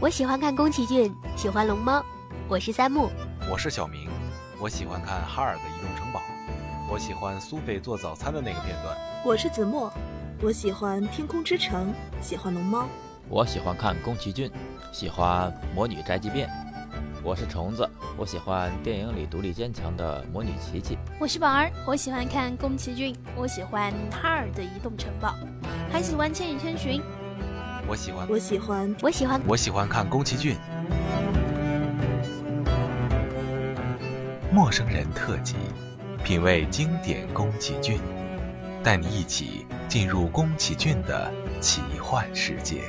我喜欢看宫崎骏，喜欢龙猫。我是三木，我是小明，我喜欢看哈尔的移动城堡，我喜欢苏菲做早餐的那个片段。我是子墨，我喜欢天空之城，喜欢龙猫。我喜欢看宫崎骏，喜欢魔女宅急便。我是虫子，我喜欢电影里独立坚强的魔女琪琪。我是宝儿，我喜欢看宫崎骏，我喜欢哈尔的移动城堡，还喜欢千与千寻。我喜欢，我喜欢，我喜欢，我喜欢看宫崎骏。陌生人特辑，品味经典宫崎骏，带你一起进入宫崎骏的奇幻世界。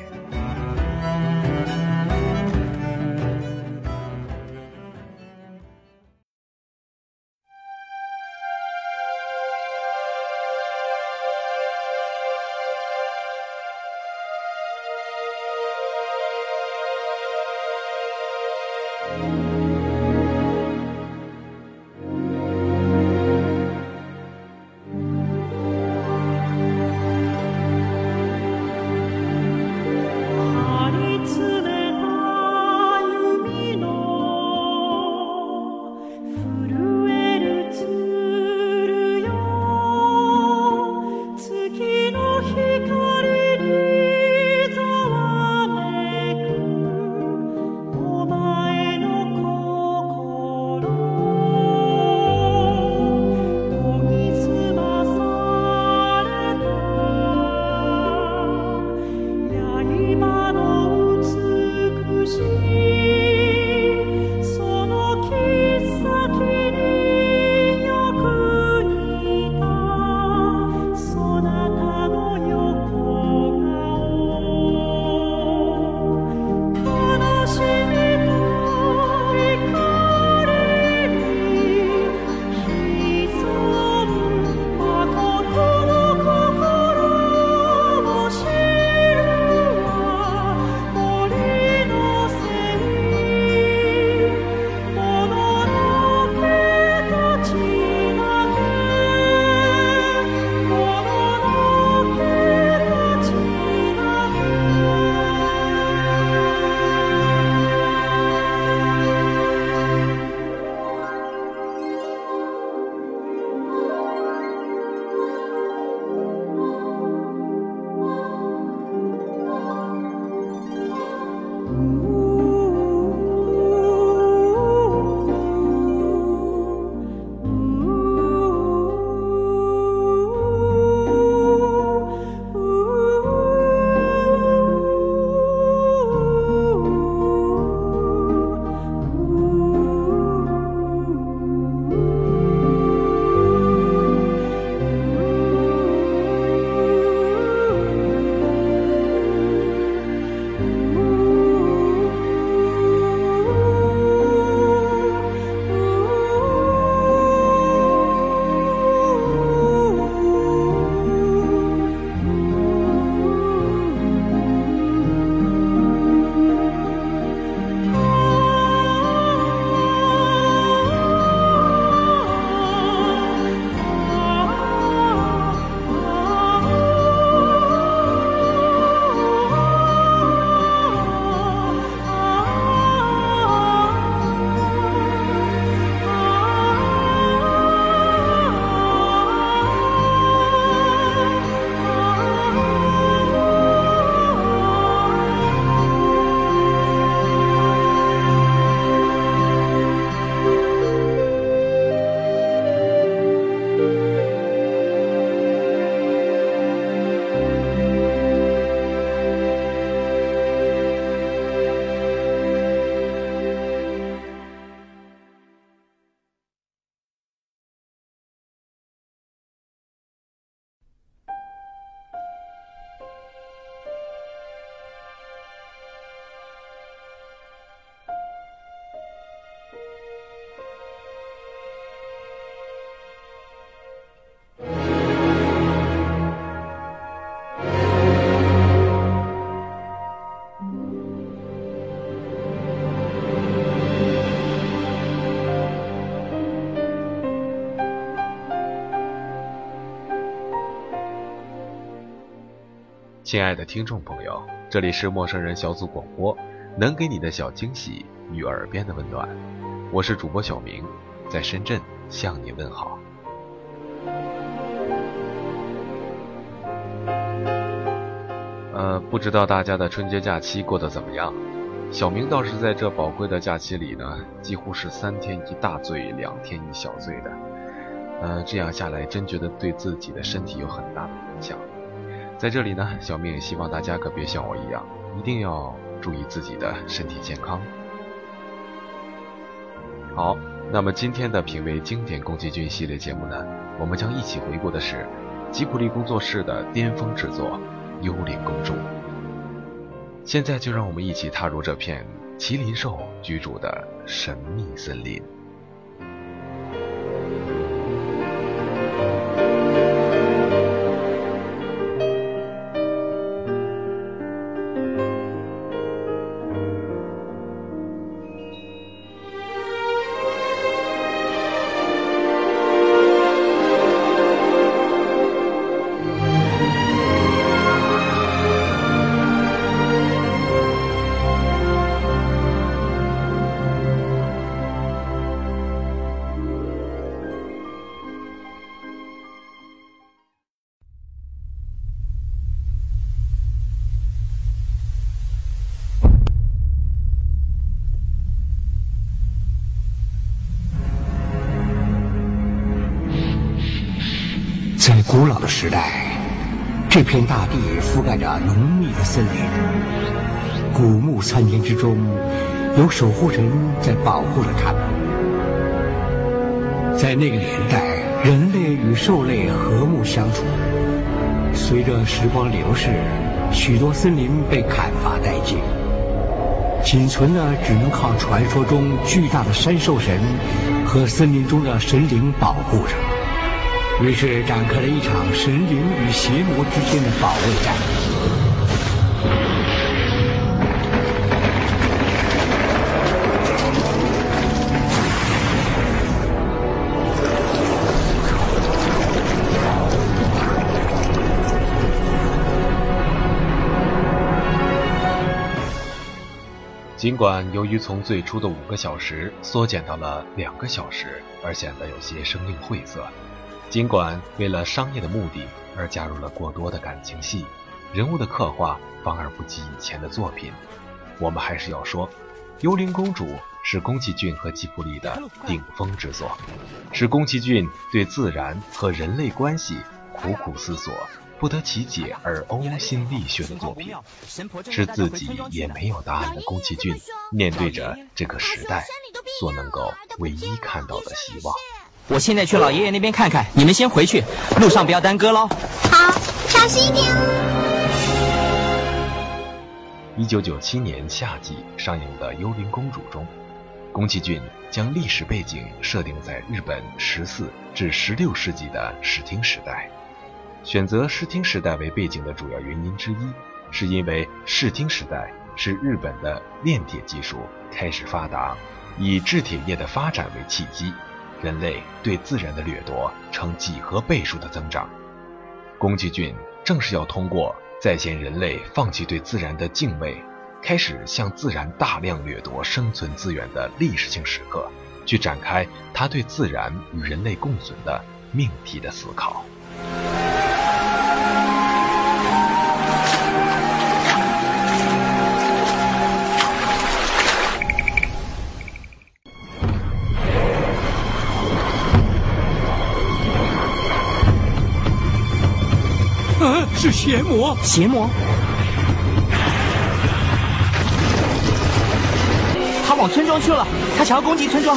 亲爱的听众朋友，这里是陌生人小组广播，能给你的小惊喜与耳边的温暖。我是主播小明，在深圳向你问好。呃，不知道大家的春节假期过得怎么样？小明倒是在这宝贵的假期里呢，几乎是三天一大醉，两天一小醉的。呃，这样下来真觉得对自己的身体有很大的影响。在这里呢，小明也希望大家可别像我一样，一定要注意自己的身体健康。好，那么今天的品味经典宫崎骏系列节目呢，我们将一起回顾的是吉卜力工作室的巅峰之作。幽灵公主。现在就让我们一起踏入这片麒麟兽居住的神秘森林。的时代，这片大地覆盖着浓密的森林，古木参天之中，有守护神在保护着他们。在那个年代，人类与兽类和睦相处。随着时光流逝，许多森林被砍伐殆尽，仅存的只能靠传说中巨大的山兽神和森林中的神灵保护着。于是展开了一场神灵与邪魔之间的保卫战。尽管由于从最初的五个小时缩减到了两个小时，而显得有些生硬晦涩。尽管为了商业的目的而加入了过多的感情戏，人物的刻画反而不及以前的作品，我们还是要说，《幽灵公主》是宫崎骏和吉卜力的顶峰之作，是宫崎骏对自然和人类关系苦苦思索、不得其解而呕心沥血的作品，是自己也没有答案的宫崎骏面对着这个时代所能够唯一看到的希望。我现在去老爷爷那边看看，你们先回去，路上不要耽搁喽。好，小心一点哦。一九九七年夏季上映的《幽灵公主》中，宫崎骏将历史背景设定在日本十四至十六世纪的室町时代。选择室町时代为背景的主要原因之一，是因为室町时代是日本的炼铁技术开始发达，以制铁业的发展为契机。人类对自然的掠夺呈几何倍数的增长，宫崎骏正是要通过再现人类放弃对自然的敬畏，开始向自然大量掠夺生存资源的历史性时刻，去展开他对自然与人类共存的命题的思考。是邪魔！邪魔！他往村庄去了，他想要攻击村庄。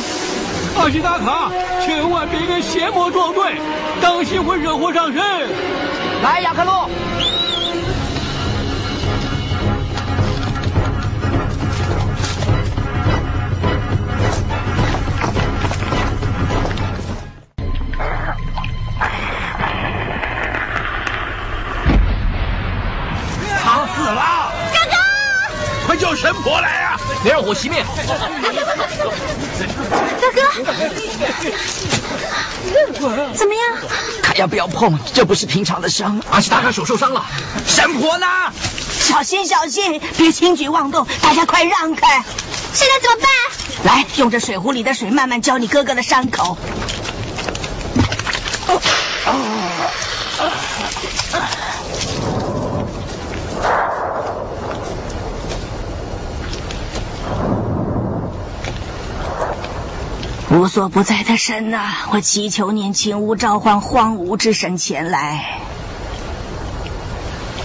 阿西达卡，千万别跟邪魔作对，当心会惹祸上身。来，雅克洛。火熄灭！哥哥，怎么样？看要不要碰，这不是平常的伤。而是大哥手受伤了，神婆呢？小心小心，别轻举妄动，大家快让开！现在怎么办？来，用这水壶里的水慢慢浇你哥哥的伤口。无所不在的神呐、我祈求您请勿召唤荒芜之神前来。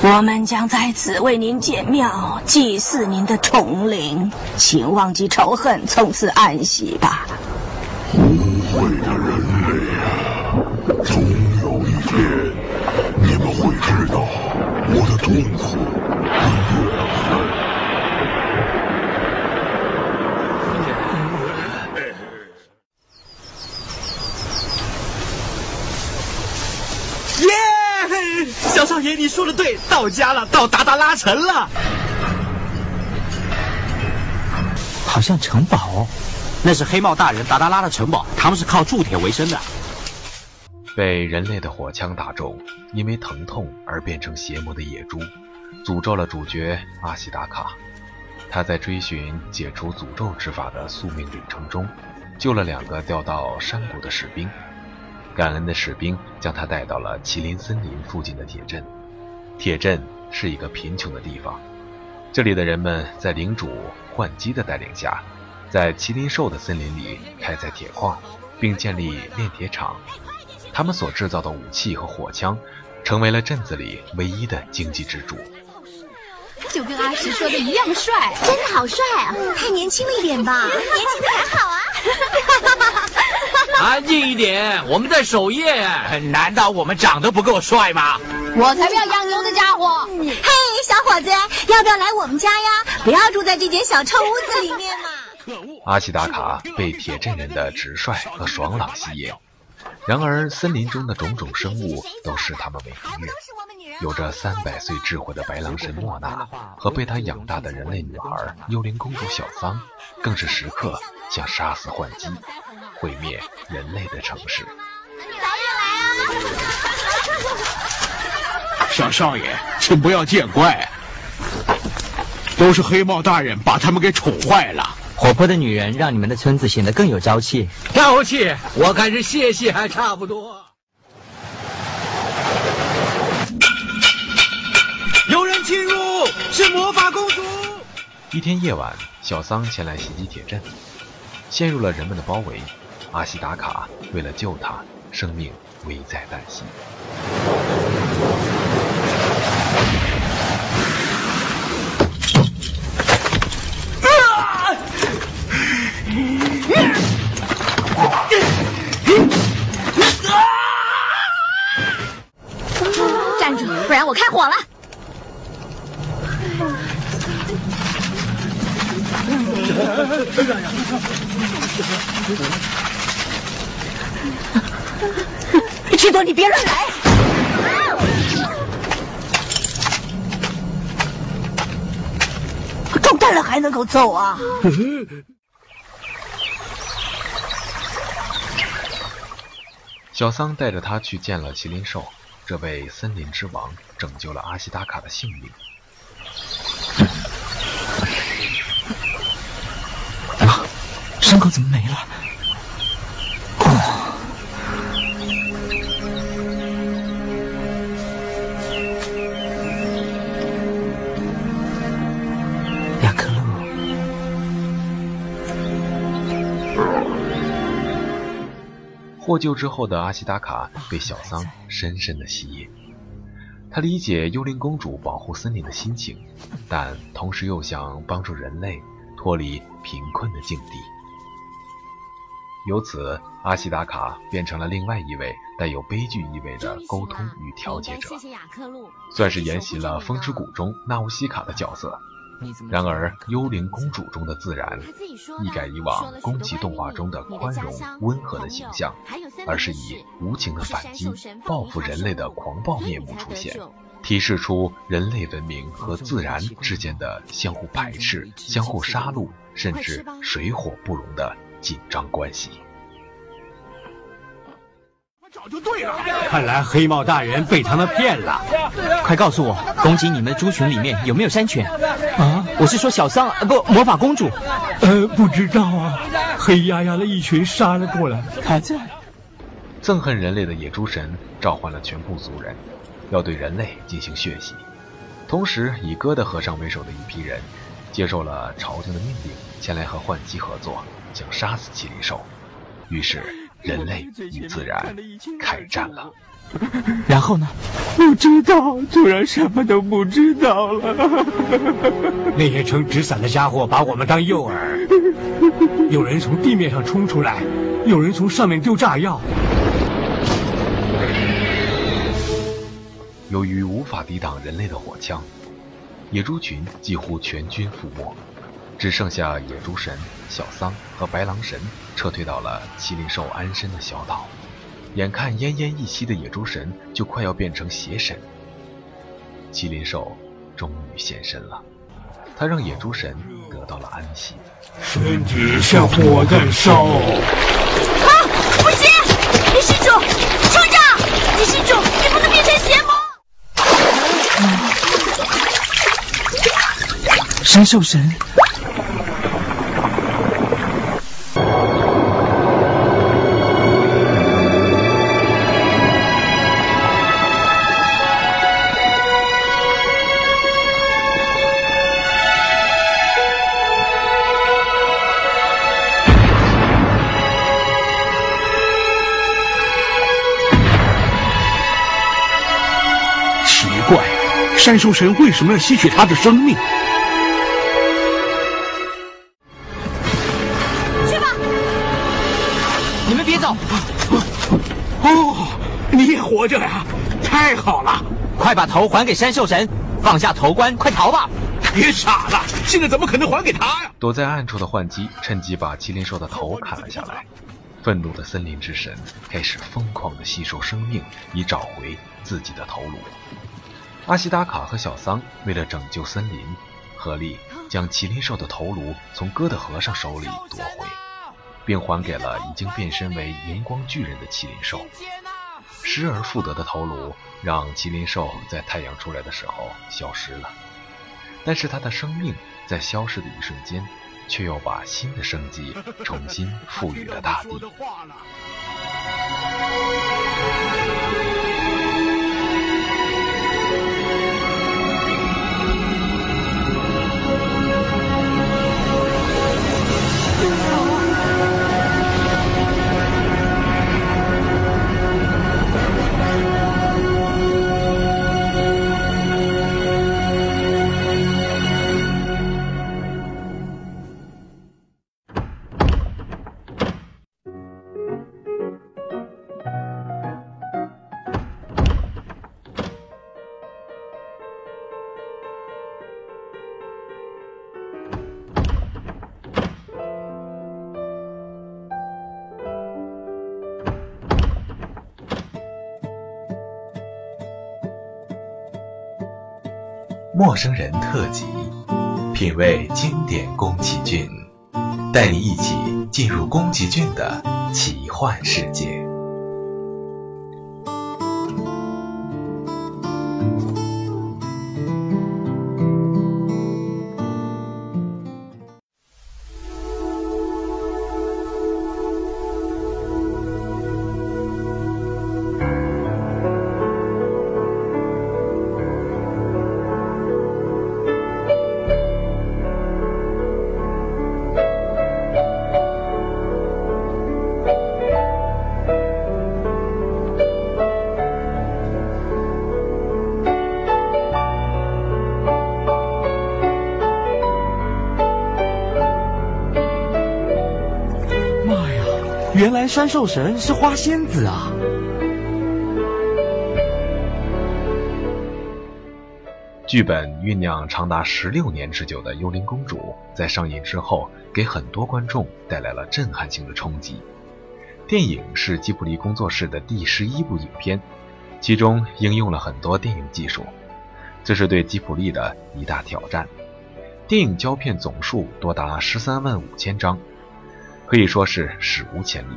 我们将在此为您建庙，祭祀您的宠灵，请忘记仇恨，从此安息吧。无悔的人类啊，总有一天你们会知道我的痛苦和怨恨。耶！小少爷，你说的对，到家了，到达达拉城了。好像城堡哦，那是黑帽大人达达拉的城堡，他们是靠铸铁为生的。被人类的火枪打中，因为疼痛而变成邪魔的野猪，诅咒了主角阿西达卡。他在追寻解除诅咒之法的宿命旅程中，救了两个掉到山谷的士兵。感恩的士兵将他带到了麒麟森林附近的铁镇。铁镇是一个贫穷的地方，这里的人们在领主幻姬的带领下，在麒麟兽的森林里开采铁矿，并建立炼铁厂。他们所制造的武器和火枪，成为了镇子里唯一的经济支柱。就跟阿石说的一样帅，真的好帅啊！太年轻了一点吧？年轻的还好啊。安静一点，我们在守夜。难道我们长得不够帅吗？我才不要养牛的家伙！嘿，小伙子，要不要来我们家呀？不要住在这间小臭屋子里面嘛。可恶阿西达卡被铁镇人的直率和爽朗吸引，然而森林中的种种生物都视他们为敌人。有着三百岁智慧的白狼神莫娜和被他养大的人类女孩幽灵公主小桑，更是时刻想杀死幻姬，毁灭人类的城市。小少爷，请不要见怪，都是黑帽大人把他们给宠坏了。活泼的女人让你们的村子显得更有朝气。朝气，我看是谢谢还差不多。有人侵入，是魔法公主。一天夜晚，小桑前来袭击铁镇，陷入了人们的包围。阿西达卡为了救他，生命危在旦夕。站住，不然我开火了。七朵，你别乱来！中弹了还能够走啊？小桑带着他去见了麒麟兽，这位森林之王拯救了阿西达卡的性命。啊，伤口怎么没了？获救之后的阿西达卡被小桑深深的吸引。他理解幽灵公主保护森林的心情，但同时又想帮助人类脱离贫困的境地。由此，阿西达卡变成了另外一位带有悲剧意味的沟通与调解者，算是沿袭了《风之谷》中纳乌西卡的角色。然而，《幽灵公主》中的自然一改以往宫崎动画中的宽容温和的形象，而是以无情的反击、报复人类的狂暴面目出现。提示出人类文明和自然之间的相互排斥、相互杀戮，甚至水火不容的紧张关系。早就对了，看来黑帽大人被他们骗了。快告诉我，攻击你们的猪群里面有没有山犬？啊，我是说小桑，不，魔法公主。呃，不知道啊。黑压压的一群杀了过来，他在。憎恨人类的野猪神召唤了全部族人，要对人类进行血洗。同时，以哥的和尚为首的一批人接受了朝廷的命令，前来和幻姬合作，想杀死麒麟兽。于是。人类与自然开战了，然后呢？不知道，突然什么都不知道了。那些撑纸伞的家伙把我们当诱饵，有人从地面上冲出来，有人从上面丢炸药。由于无法抵挡人类的火枪，野猪群几乎全军覆没。只剩下野猪神小桑和白狼神撤退到了麒麟兽安身的小岛，眼看奄奄一息的野猪神就快要变成邪神，麒麟兽终于现身了，他让野猪神得到了安息。身体像火在烧。啊！不行！李施主，酋长，李施主，你不能变成邪魔。神兽神。山兽神为什么要吸取他的生命？去吧！你们别走！哦，你也活着呀！太好了！快把头还给山兽神，放下头冠，快逃吧！别傻了，现在怎么可能还给他呀？躲在暗处的幻姬趁机把麒麟兽的头砍了下来。愤怒的森林之神开始疯狂的吸收生命，以找回自己的头颅。阿西达卡和小桑为了拯救森林，合力将麒麟兽的头颅从哥的和尚手里夺回，并还给了已经变身为荧光巨人的麒麟兽。失而复得的头颅让麒麟兽在太阳出来的时候消失了，但是它的生命在消失的一瞬间，却又把新的生机重新赋予了大地。陌生人特辑，品味经典宫崎骏，带你一起进入宫崎骏的奇幻世界。山兽神是花仙子啊！剧本酝酿长达十六年之久的《幽灵公主》在上映之后，给很多观众带来了震撼性的冲击。电影是吉卜力工作室的第十一部影片，其中应用了很多电影技术，这是对吉普力的一大挑战。电影胶片总数多达十三万五千张，可以说是史无前例。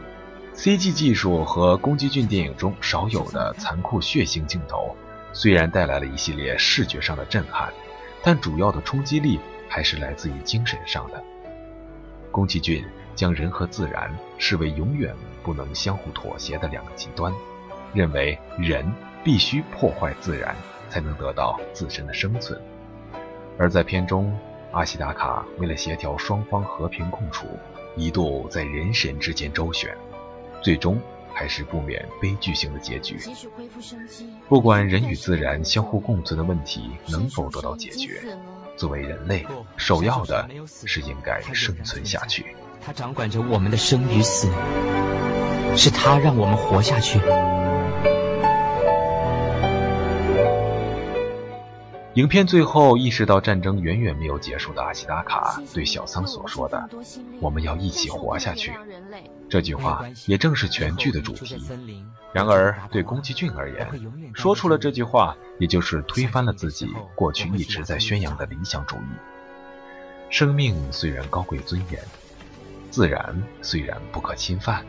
CG 技术和宫崎骏电影中少有的残酷血腥镜头，虽然带来了一系列视觉上的震撼，但主要的冲击力还是来自于精神上的。宫崎骏将人和自然视为永远不能相互妥协的两个极端，认为人必须破坏自然，才能得到自身的生存。而在片中，阿西达卡为了协调双方和平共处，一度在人神之间周旋，最终还是不免悲剧性的结局。不管人与自然相互共存的问题能否得到解决，作为人类，首要的是应该生存下去。他掌管着我们的生与死，是他让我们活下去。影片最后意识到战争远远没有结束的阿西达卡对小桑所说的：“我们要一起活下去。”这句话也正是全剧的主题。然而，对宫崎骏而言，说出了这句话，也就是推翻了自己过去一直在宣扬的理想主义。生命虽然高贵尊严，自然虽然不可侵犯，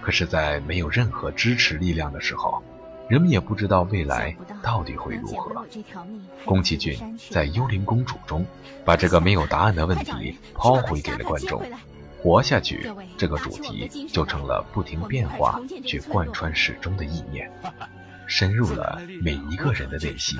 可是，在没有任何支持力量的时候。人们也不知道未来到底会如何。宫崎骏在《幽灵公主》中，把这个没有答案的问题抛回给了观众。活下去这个主题就成了不停变化却贯穿始终的意念，深入了每一个人的内心。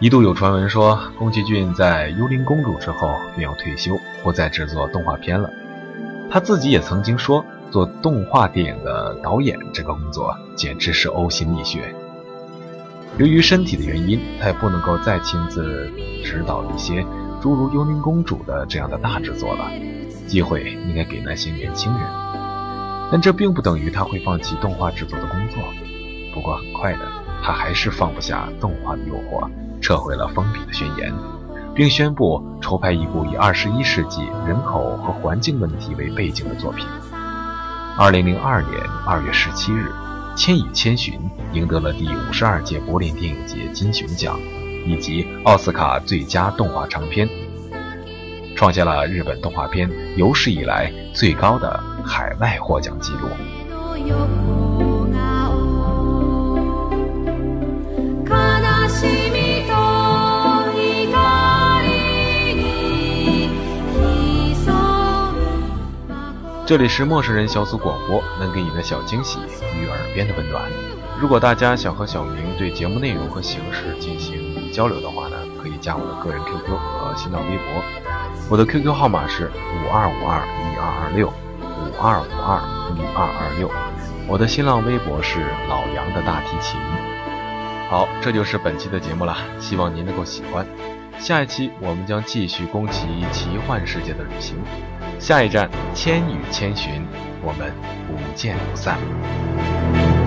一度有传闻说，宫崎骏在《幽灵公主》之后便要退休，不再制作动画片了。他自己也曾经说，做动画电影的导演这个工作简直是呕心沥血。由于身体的原因，他也不能够再亲自指导一些诸如《幽灵公主》的这样的大制作了。机会应该给那些年轻人，但这并不等于他会放弃动画制作的工作。不过很快的，他还是放不下动画的诱惑。撤回了封笔的宣言，并宣布筹拍一部以二十一世纪人口和环境问题为背景的作品。二零零二年二月十七日，《千与千寻》赢得了第五十二届柏林电影节金熊奖以及奥斯卡最佳动画长片，创下了日本动画片有史以来最高的海外获奖纪录。这里是陌生人小组广播，能给你的小惊喜与耳边的温暖。如果大家想和小明对节目内容和形式进行交流的话呢，可以加我的个人 QQ 和新浪微博。我的 QQ 号码是五二五二一二二六五二五二一二二六。我的新浪微博是老杨的大提琴。好，这就是本期的节目了，希望您能够喜欢。下一期我们将继续宫崎奇幻世界的旅行，下一站千与千寻，我们不见不散。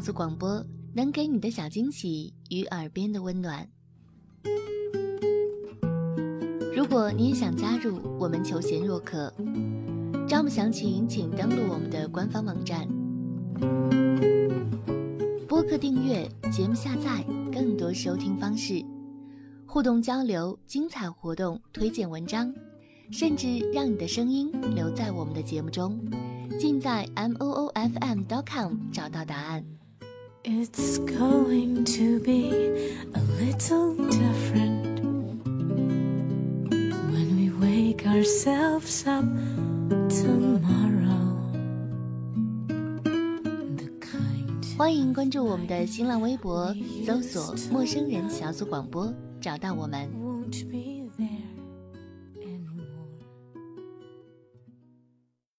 小组广播能给你的小惊喜与耳边的温暖。如果你也想加入，我们求贤若渴。招募详情请登录我们的官方网站。播客订阅、节目下载、更多收听方式、互动交流、精彩活动、推荐文章，甚至让你的声音留在我们的节目中。尽在 m o o f m dot com 找到答案。It's going to be a little different when we wake ourselves up tomorrow. 欢迎关注我们的新浪微博，搜索“陌生人小组广播”，找到我们。